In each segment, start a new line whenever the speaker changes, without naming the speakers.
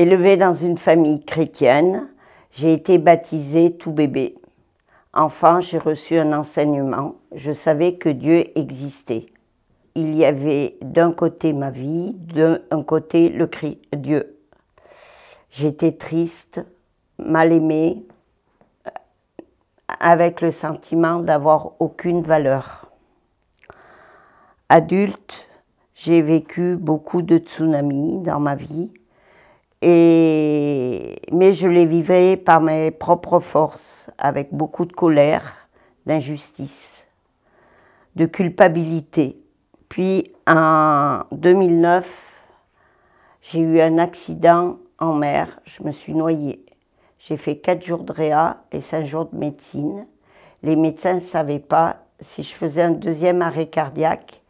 Élevé dans une famille chrétienne, j'ai été baptisé tout bébé. Enfant, j'ai reçu un enseignement. Je savais que Dieu existait. Il y avait d'un côté ma vie, d'un côté le cri Dieu. J'étais triste, mal aimée, avec le sentiment d'avoir aucune valeur. Adulte, j'ai vécu beaucoup de tsunamis dans ma vie, mais je les vivais par mes propres forces, avec beaucoup de colère, d'injustice, de culpabilité. Puis en 2009, j'ai eu un accident en mer, je me suis noyée. J'ai fait quatre jours de réa et cinq jours de médecine. Les médecins ne savaient pas si je faisais un deuxième arrêt cardiaque,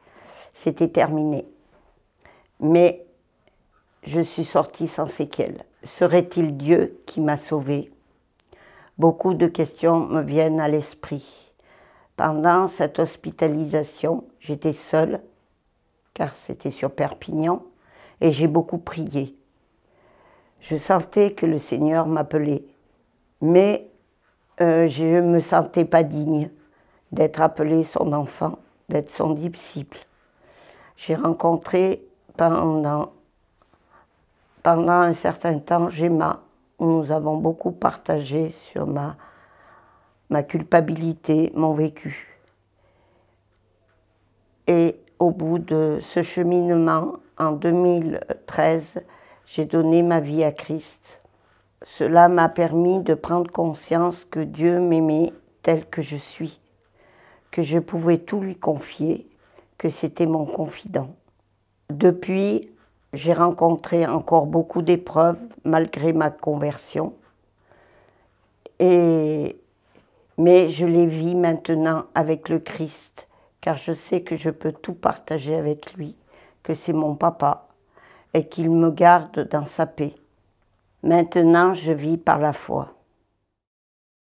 c'était terminé. Mais je suis sortie sans séquelles. Serait-il Dieu qui m'a sauvée Beaucoup de questions me viennent à l'esprit. Pendant cette hospitalisation, j'étais seule, car c'était sur Perpignan, et j'ai beaucoup prié. Je sentais que le Seigneur m'appelait, mais euh, je ne me sentais pas digne d'être appelée son enfant, d'être son disciple. J'ai rencontré pendant pendant un certain temps, Gemma, nous avons beaucoup partagé sur ma, ma culpabilité, mon vécu. Et au bout de ce cheminement, en 2013, j'ai donné ma vie à Christ. Cela m'a permis de prendre conscience que Dieu m'aimait tel que je suis, que je pouvais tout lui confier, que c'était mon confident. Depuis, j'ai rencontré encore beaucoup d'épreuves malgré ma conversion. Et, mais je les vis maintenant avec le Christ, car je sais que je peux tout partager avec lui, que c'est mon papa et qu'il me garde dans sa paix. Maintenant, je vis par la foi.